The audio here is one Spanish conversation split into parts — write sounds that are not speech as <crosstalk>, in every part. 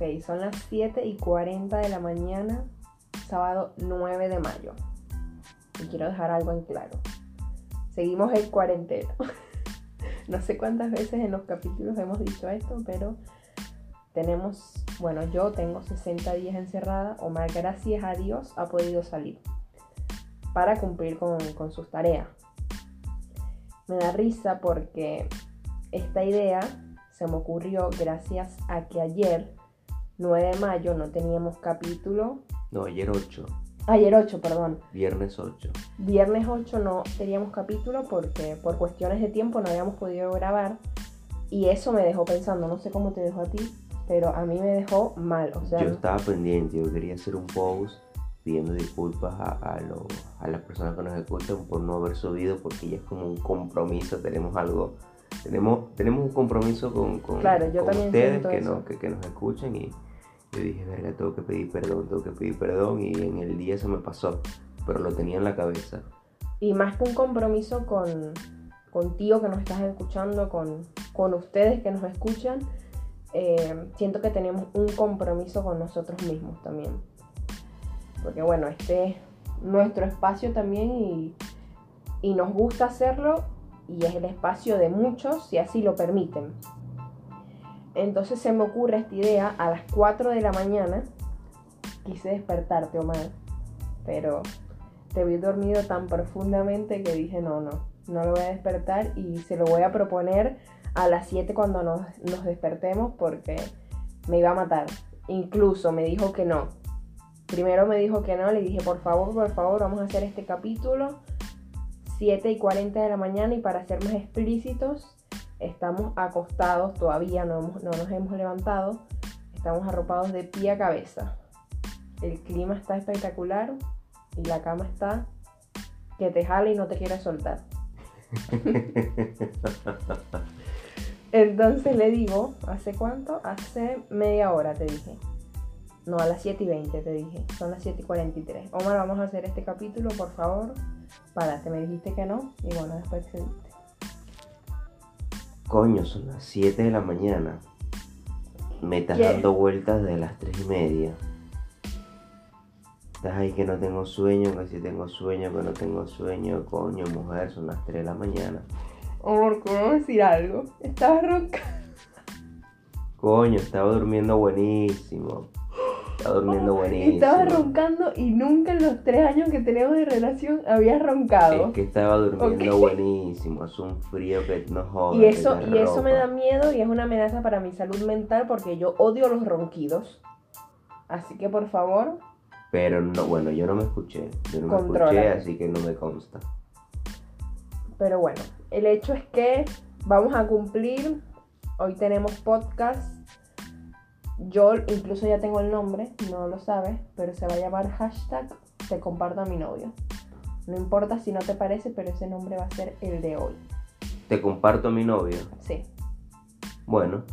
Ok, son las 7 y 40 de la mañana, sábado 9 de mayo. Y quiero dejar algo en claro. Seguimos el cuarentena. <laughs> no sé cuántas veces en los capítulos hemos dicho esto, pero tenemos, bueno, yo tengo 60 días encerrada. Omar, gracias a Dios, ha podido salir para cumplir con sus tareas. Me da risa porque esta idea se me ocurrió gracias a que ayer, 9 de mayo, no teníamos capítulo. No, ayer 8. Ayer 8, perdón. Viernes 8. Viernes 8 no teníamos capítulo porque por cuestiones de tiempo no habíamos podido grabar. Y eso me dejó pensando, no sé cómo te dejó a ti, pero a mí me dejó mal. O sea, Yo estaba pendiente, yo quería hacer un post pidiendo disculpas a, a, lo- a las personas que nos escuchan por no haber subido porque ya es como un compromiso, tenemos algo, tenemos, tenemos un compromiso con, con, Claro, yo con ustedes que, no, que, que nos escuchan y yo dije, verga, tengo que pedir perdón, tengo que pedir perdón y en el día se me pasó, pero lo tenía en la cabeza. y más que un compromiso con contigo que nos estás escuchando, con, con ustedes que nos escuchan, eh, siento que tenemos un compromiso con nosotros mismos también. Porque bueno, este es nuestro espacio también y, y nos gusta hacerlo y es el espacio de muchos si así lo permiten. Entonces se me ocurre esta idea a las 4 de la mañana. Quise despertarte, Omar, pero te vi dormido tan profundamente que dije, no, no, no lo voy a despertar y se lo voy a proponer a las 7 cuando nos, nos despertemos porque me iba a matar. Incluso me dijo que no. Primero me dijo que no, le dije, por favor, por favor, vamos a hacer este capítulo 7 y 40 de la mañana y para ser más explícitos, estamos acostados, todavía no, hemos- no nos hemos levantado, estamos arropados de pie a cabeza. El clima está espectacular y la cama está que te jala y no te quiere soltar. <laughs> Entonces le digo, ¿hace cuánto? Hace media hora te dije. No, a las 7 y 20 te dije. Son las 7 y 43. Omar, vamos a hacer este capítulo, por favor. Párate, me dijiste que no. Y bueno, después. Coño, son las 7 de la mañana. Me estás dando vueltas de las 3 y media. Estás ahí que no tengo sueño, que si tengo sueño, que no tengo sueño. Coño, mujer, son las 3 de la mañana. Omar, ¿puedo decir algo? Estaba ronca. Coño, estaba durmiendo buenísimo. Estaba durmiendo <laughs> buenísimo. Estaba roncando y nunca en los tres años que tenemos de relación había roncado. Es que estaba durmiendo buenísimo. Hace un frío que no joda. Y eso, y eso me da miedo y es una amenaza para mi salud mental porque yo odio los ronquidos. Así que por favor, Pero no, bueno, yo no me escuché. Yo no me escuché, así que no me consta. pero bueno, el hecho es que vamos a cumplir. Hoy tenemos podcast. Yo incluso ya tengo el nombre, no lo sabes, pero se va a llamar hashtag te comparto a mi novio. No importa si no te parece, pero ese nombre va a ser el de hoy. Te comparto a mi novio. Sí. Bueno,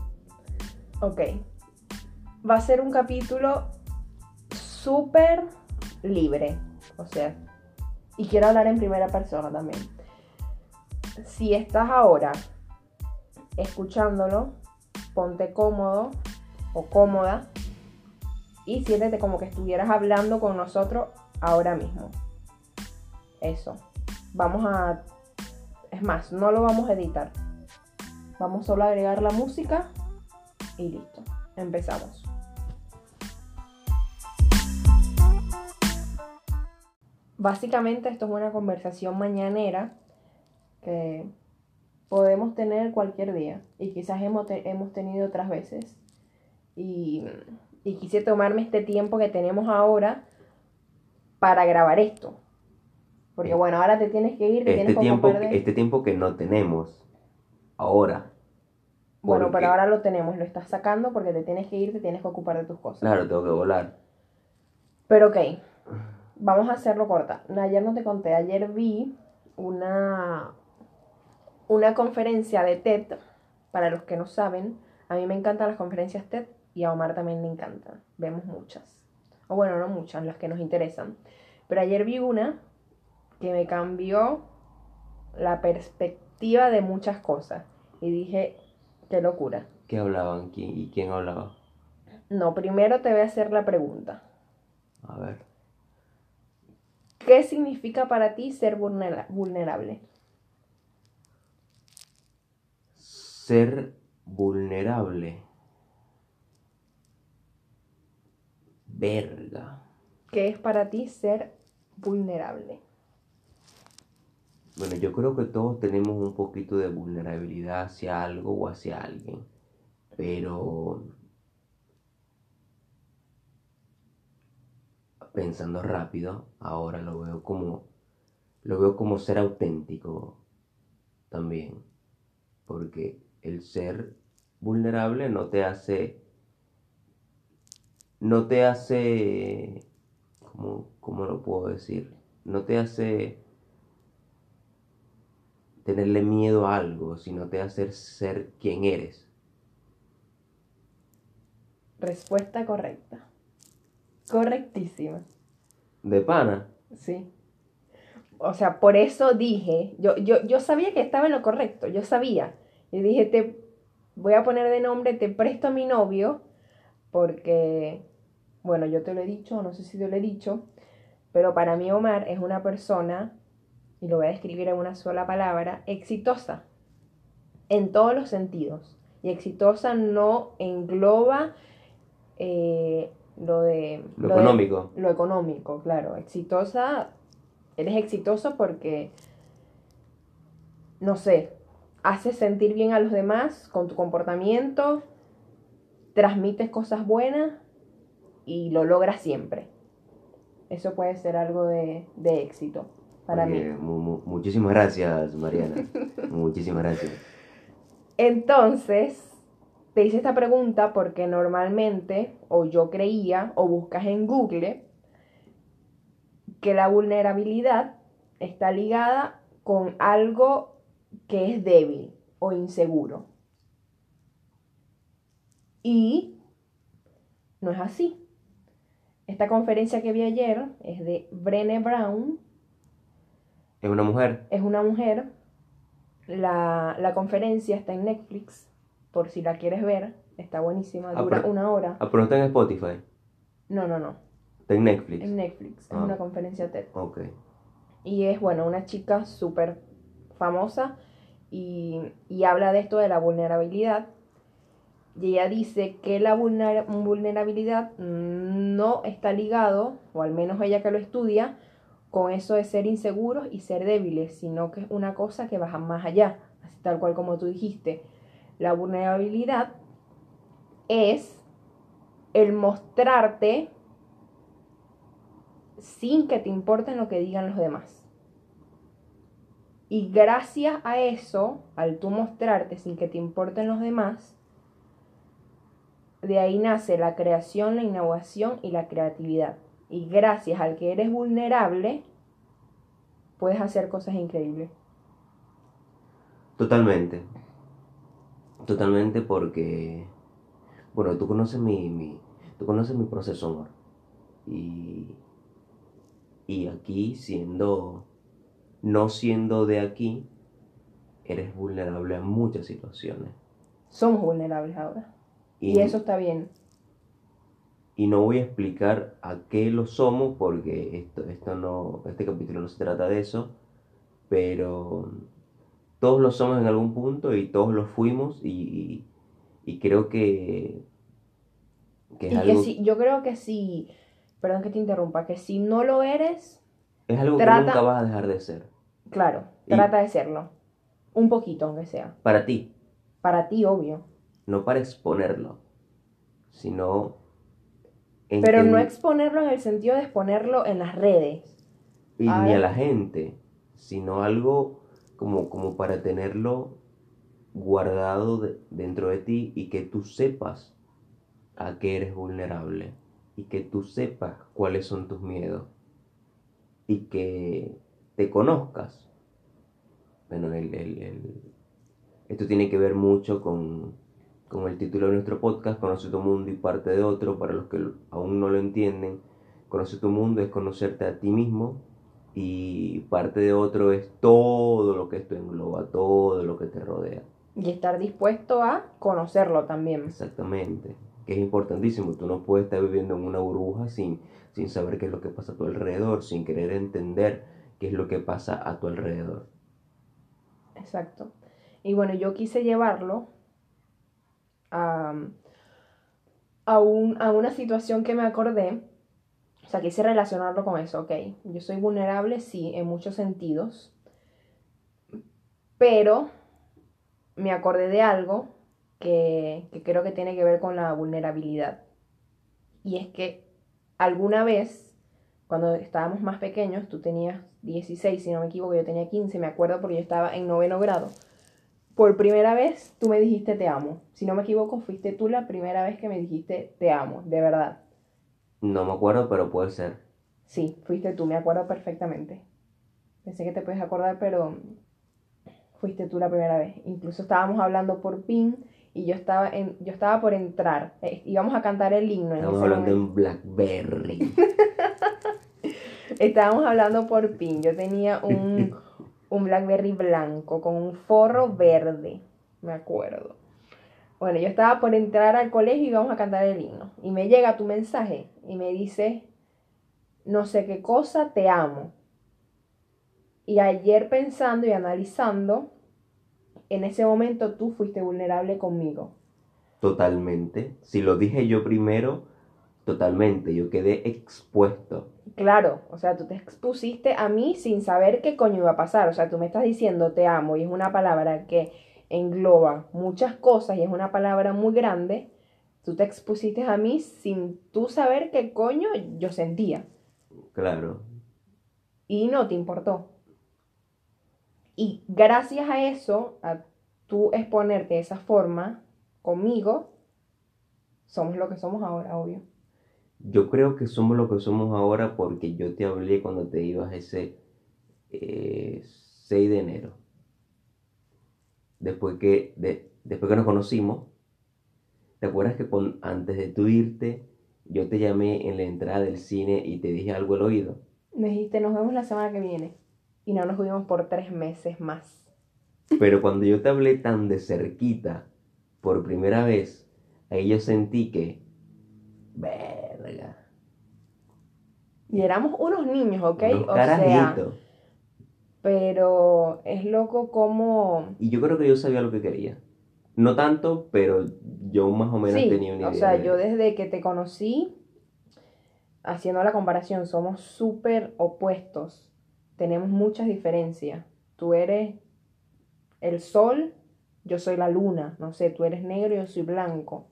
Ok. Va a ser un capítulo súper libre. O sea, y quiero hablar en primera persona también. Si estás ahora escuchándolo, ponte cómodo o cómoda y siéntete como que estuvieras hablando con nosotros ahora mismo. Eso. Vamos a... Es más, no lo vamos a editar. Vamos solo a agregar la música y listo. Empezamos. Básicamente esto es una conversación mañanera que podemos tener cualquier día y quizás hemos, hemos tenido otras veces. Y, y quise tomarme este tiempo que tenemos ahora para grabar esto. Porque bueno, ahora te tienes que ir, te este tienes tiempo, de... este tiempo que no tenemos ahora. Bueno, porque- pero ahora lo tenemos, lo estás sacando porque te tienes que ir, te tienes que ocupar de tus cosas. Claro, tengo que volar. Pero ok, vamos a hacerlo corta. Ayer no te conté, ayer vi una, una conferencia de TED. Para los que no saben, a mí me encantan las conferencias TED y a Omar también le encantan. Vemos muchas. O bueno, no muchas, las que nos interesan. Pero ayer vi una que me cambió la perspectiva de muchas cosas. Y dije, qué locura. ¿Qué hablaban? ¿Quién, ¿Y quién hablaba? No, primero te voy a hacer la pregunta. A ver. ¿Qué significa para ti ser vulnera- vulnerable? Ser vulnerable. Verga. ¿Qué es para ti ser vulnerable? Bueno, yo creo que todos tenemos un poquito de vulnerabilidad hacia algo o hacia alguien. Pero pensando rápido, ahora lo veo como lo veo como ser auténtico también. Porque el ser vulnerable no te hace no te hace ¿cómo, cómo lo puedo decir? No te hace tenerle miedo a algo, sino te hace ser quien eres. Respuesta correcta. Correctísima. De pana. Sí. O sea, por eso dije, yo, yo, yo sabía que estaba en lo correcto, yo sabía. Y dije, te voy a poner de nombre, te presto a mi novio, porque, bueno, yo te lo he dicho, no sé si te lo he dicho, pero para mí Omar es una persona, y lo voy a describir en una sola palabra, exitosa, en todos los sentidos. Y exitosa no engloba eh, lo de... Lo económico. lo económico, claro. Exitosa, eres exitoso porque, no sé, haces sentir bien a los demás con tu comportamiento, transmites cosas buenas y lo logras siempre. Eso puede ser algo de, de éxito para Oye, mí. mu- mu- muchísimas gracias, Mariana. <laughs> muchísimas gracias. Entonces, te hice esta pregunta porque normalmente, o yo creía, o buscas en Google, que la vulnerabilidad está ligada con algo que es débil o inseguro. Y no es así. Esta conferencia que vi ayer es de Brené Brown, Es una mujer. es una mujer. La, la conferencia está en Netflix, por si la quieres ver. Está buenísima, Ah, dura una hora. Ah, pero no está en Spotify. No, no, no. Está en Netflix. En Netflix. Es Ah. una conferencia TED. Ok. Y es, bueno, una chica súper famosa y, y habla de esto de la vulnerabilidad. Y ella dice que la vulner- vulnerabilidad no está ligado, o al menos ella que lo estudia, con eso de ser inseguros y ser débiles, sino que es una cosa que baja más allá, así tal cual como tú dijiste. La vulnerabilidad es el mostrarte sin que te importen lo que digan los demás. Y gracias a eso, al tú mostrarte sin que te importen los demás, de ahí nace la creación, la innovación y la creatividad. Y gracias al que eres vulnerable, puedes hacer cosas increíbles. Totalmente. Totalmente porque, bueno, tú conoces mi, mi, tú conoces mi proceso, amor. Y, y aquí siendo, no siendo de aquí, eres vulnerable a muchas situaciones. Somos vulnerables ahora. Y, eso está bien. y no voy a explicar a qué lo somos porque esto, esto no, este capítulo no se trata de eso, pero todos lo somos en algún punto y todos lo fuimos y, y- y creo que, que es Y que algo, si, yo creo que si, perdón que te interrumpa, que si no lo eres, es algo trata- que nunca vas a dejar de ser. claro, trata de serlo. Un poquito, aunque sea. Para ti, Para ti, obvio. No para exponerlo, sino... Pero no exponerlo en el sentido de exponerlo en las redes. y ni a la gente, sino algo como, como para tenerlo guardado de- dentro de ti y que tú sepas a qué eres vulnerable y que tú sepas cuáles son tus miedos y que te conozcas. Bueno, el, el- el- esto tiene que ver mucho con, con el título de nuestro podcast, Conoce tu mundo y parte de otro, para los que aún no lo entienden. Conoce tu mundo es conocerte a ti mismo y parte de otro es todo lo que esto engloba, todo lo que te rodea. Y estar dispuesto a conocerlo también. Exactamente. que es importantísimo. Tú no puedes estar viviendo en una burbuja sin, sin saber qué es lo que pasa a tu alrededor, sin querer entender qué es lo que pasa a tu alrededor. Exacto. Y bueno, yo quise llevarlo a, a, un, a una situación que me acordé. O sea, quise relacionarlo con eso, ok. Yo soy vulnerable, sí, en muchos sentidos. Pero me acordé de algo que, que creo que tiene que ver con la vulnerabilidad. Y es que alguna vez, cuando estábamos más pequeños, tú tenías 16, si no me equivoco, yo tenía 15, me acuerdo porque yo estaba en noveno grado. Por primera vez tú me dijiste te amo. Si no me equivoco, fuiste tú la primera vez que me dijiste te amo, de verdad. No me acuerdo, pero puede ser. Sí, fuiste tú, me acuerdo perfectamente. Pensé que te puedes acordar, pero fuiste tú la primera vez. Incluso estábamos hablando por PIN y yo estaba en, yo estaba por entrar. Eh, íbamos a cantar el himno. Ese hablando momento. en Blackberry. <laughs> Estábamos hablando por PIN. Yo tenía un, <laughs> un Blackberry blanco con un forro verde. Me acuerdo. Bueno, yo estaba por entrar al colegio y íbamos a cantar el himno. Y me llega tu mensaje y me dice, no sé qué cosa, te amo. Y ayer pensando y analizando, en ese momento tú fuiste vulnerable conmigo. Totalmente. Si lo dije yo primero, totalmente. Yo quedé expuesto. Claro, o sea, tú te expusiste a mí sin saber qué coño iba a pasar. O sea, tú me estás diciendo te amo y es una palabra que engloba muchas cosas y es una palabra muy grande. Tú te expusiste a mí sin tú saber qué coño yo sentía. Claro. Y no te importó. Y gracias a eso, a tú exponerte de esa forma conmigo, somos lo que somos ahora, obvio. Yo creo que somos lo que somos ahora porque yo te hablé cuando te ibas ese eh, 6 de enero. Después que, de- después que nos conocimos, ¿te acuerdas que con- antes de tú irte, yo te llamé en la entrada del cine y te dije algo al oído? Me dijiste, nos vemos la semana que viene. Y no nos vimos por tres meses más. Pero cuando yo te hablé tan de cerquita, por primera vez, ahí yo sentí que, verga, Y éramos unos niños, ¿ok? unos o sea, pero es loco como... Y yo creo que yo sabía lo que quería. No tanto, pero yo más o menos Sí, tenía una idea. o sea, de- yo desde que te conocí, haciendo la comparación, somos súper opuestos. Tenemos muchas diferencias. Tú eres el sol, yo soy la luna. No sé, tú eres negro, yo soy blanco.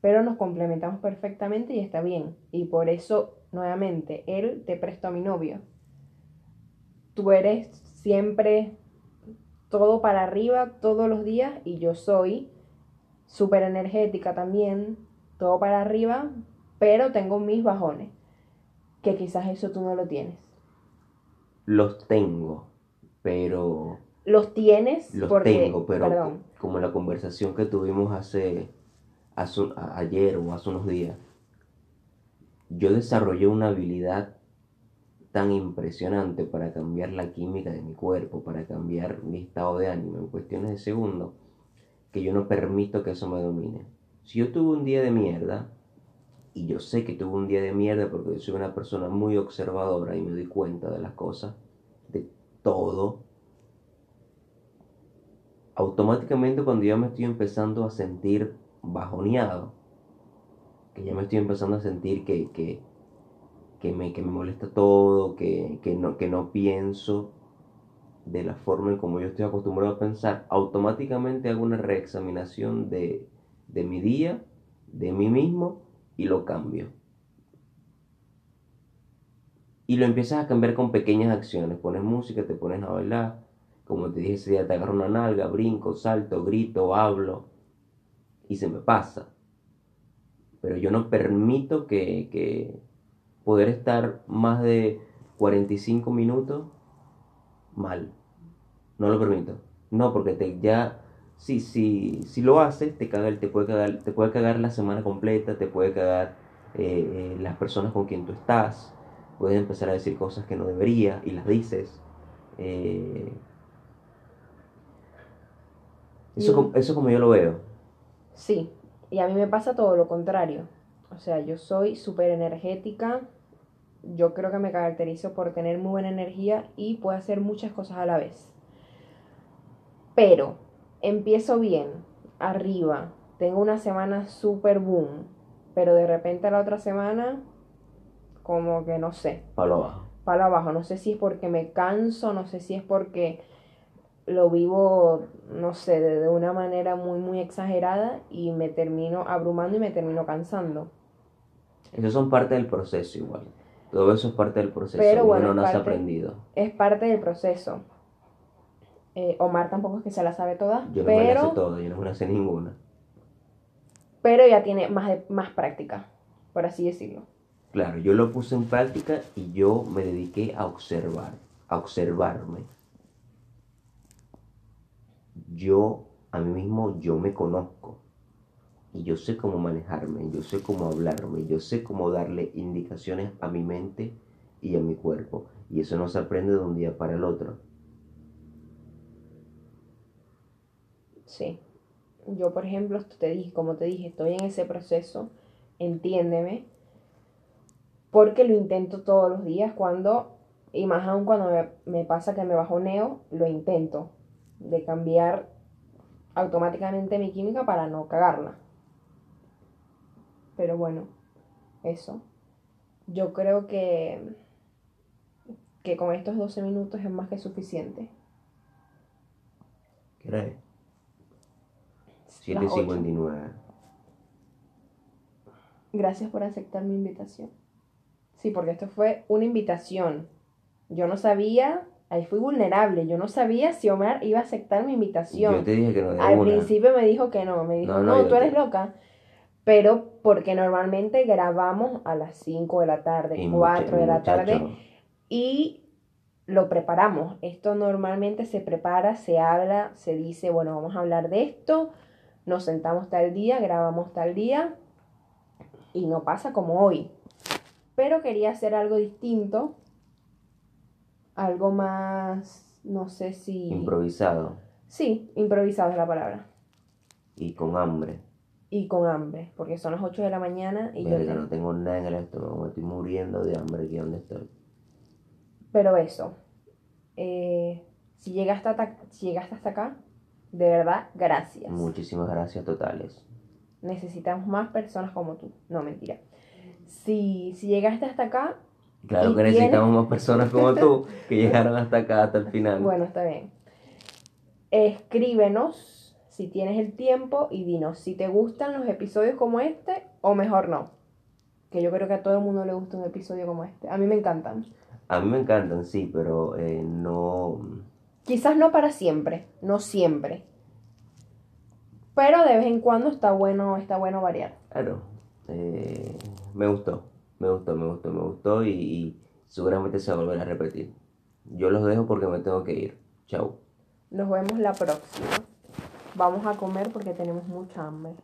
Pero nos complementamos perfectamente y está bien. Y por eso, nuevamente, él te prestó a mi novio. Tú eres siempre todo para arriba todos los días y yo soy súper energética también, todo para arriba, pero tengo mis bajones, que quizás eso tú no lo tienes. Los tengo, pero... Los tienes Los porque, tengo, pero perdón, como la conversación que tuvimos hace, hace ayer o hace unos días, yo desarrollé una habilidad tan impresionante para cambiar la química de mi cuerpo, para cambiar mi estado de ánimo en cuestiones de segundos, que yo no permito que eso me domine. Si yo tuve un día de mierda, y yo sé que tuve un día de mierda porque yo soy una persona muy observadora y me doy cuenta de las cosas, de todo, automáticamente cuando yo me estoy empezando a sentir bajoneado, que ya me estoy empezando a sentir que, que, que, me, que me molesta todo, que, no, que no pienso de la forma en como yo estoy acostumbrado a pensar, automáticamente hago una reexaminación de, de mi día, de mí mismo y lo cambio. Y lo empiezas a cambiar con pequeñas acciones. Pones música, te pones a bailar. Como te dije ese día, te agarro una nalga, brinco, salto, grito, hablo. Y se me pasa. Pero yo no permito que, que poder estar más de 45 minutos mal. No lo permito. No, porque te ya si, si, si lo haces, te, caga, te, puede cagar, te puede cagar la semana completa, te puede cagar eh, eh, las personas con quien tú estás, puedes empezar a decir cosas que no deberías y las dices. Eh, eso, eso como yo lo veo. Sí, Y a mí me pasa todo lo contrario. O sea, yo soy súper energética. Yo creo que me caracterizo por tener muy buena energía y puedo hacer muchas cosas a la vez. Pero empiezo bien, arriba, tengo una semana súper boom, pero de repente la otra semana, como que no sé, Palo abajo. palo abajo. No sé si es porque me canso, no sé si es porque lo vivo, no sé, de, de una manera muy, muy exagerada y me termino abrumando y me termino cansando. Esos son parte del proceso igual. Todo eso es parte del proceso. Pero bueno, no has aprendido. Es parte del proceso. Eh, Omar tampoco es que se la sabe toda, Yo no me la sé pero, todo, yo no me la sé ninguna. pero ya tiene más, de- más práctica, por así decirlo. Claro, yo lo puse en práctica y yo me dediqué a observar, a observarme. Yo, a mí mismo, yo me conozco. Y yo sé cómo manejarme, yo sé cómo hablarme, yo sé cómo darle indicaciones a mi mente y a mi cuerpo. Y eso no se aprende de un día para el otro. Sí. Yo, por ejemplo, te dije, como te dije, estoy en ese proceso, entiéndeme, porque lo intento todos los días cuando, y más aún cuando me, me pasa que me bajoneo, lo intento, de cambiar automáticamente mi química para no cagarla. Pero bueno, eso. Yo creo que, que con estos 12 minutos es más que suficiente. ¿Qué hora es? Las ocho. 7.59. Gracias por aceptar mi invitación. Sí, porque esto fue una invitación. Yo no sabía, ahí fui vulnerable, yo no sabía si Omar iba a aceptar mi invitación. Yo te dije que no de Al una. principio me dijo que no, me dijo, No, no, tú eres te- loca. Pero porque normalmente grabamos a las 5 de la tarde, Y 4 mucha- de la tarde y lo preparamos. Esto normalmente se prepara, se habla, se dice, bueno, vamos a hablar de esto, nos sentamos tal día, grabamos tal día y no pasa como hoy. Pero quería hacer algo distinto, algo más, no sé si... Improvisado sí, improvisado es la palabra. y con hambre. Y con hambre, porque son las 8 de la mañana y yo... Verga, te- no tengo nada en el estómago, me estoy muriendo de hambre aquí donde estoy. Pero eso, eh, si, llegaste hasta, si llegaste hasta acá, de verdad, gracias. Muchísimas gracias totales. Necesitamos más personas como tú. No, mentira. Si, si llegaste hasta acá, Claro que necesitamos más personas como tú <laughs> que llegaron hasta acá, hasta el final. bueno, está bien. Escríbenos si tienes el tiempo y dinos si te gustan los episodios como este o mejor no. Que yo creo que a todo el mundo le gusta un episodio como este. A mí me encantan. A mí me encantan, sí, pero eh, no... Quizás no para siempre, no siempre. Pero de vez en cuando está bueno, está bueno variar. Claro, eh, me gustó, me gustó, me gustó, me gustó y, seguramente se va a volver a repetir. Yo los dejo porque me tengo que ir. Chau. Nos vemos la próxima. Vamos a comer porque tenemos mucha hambre.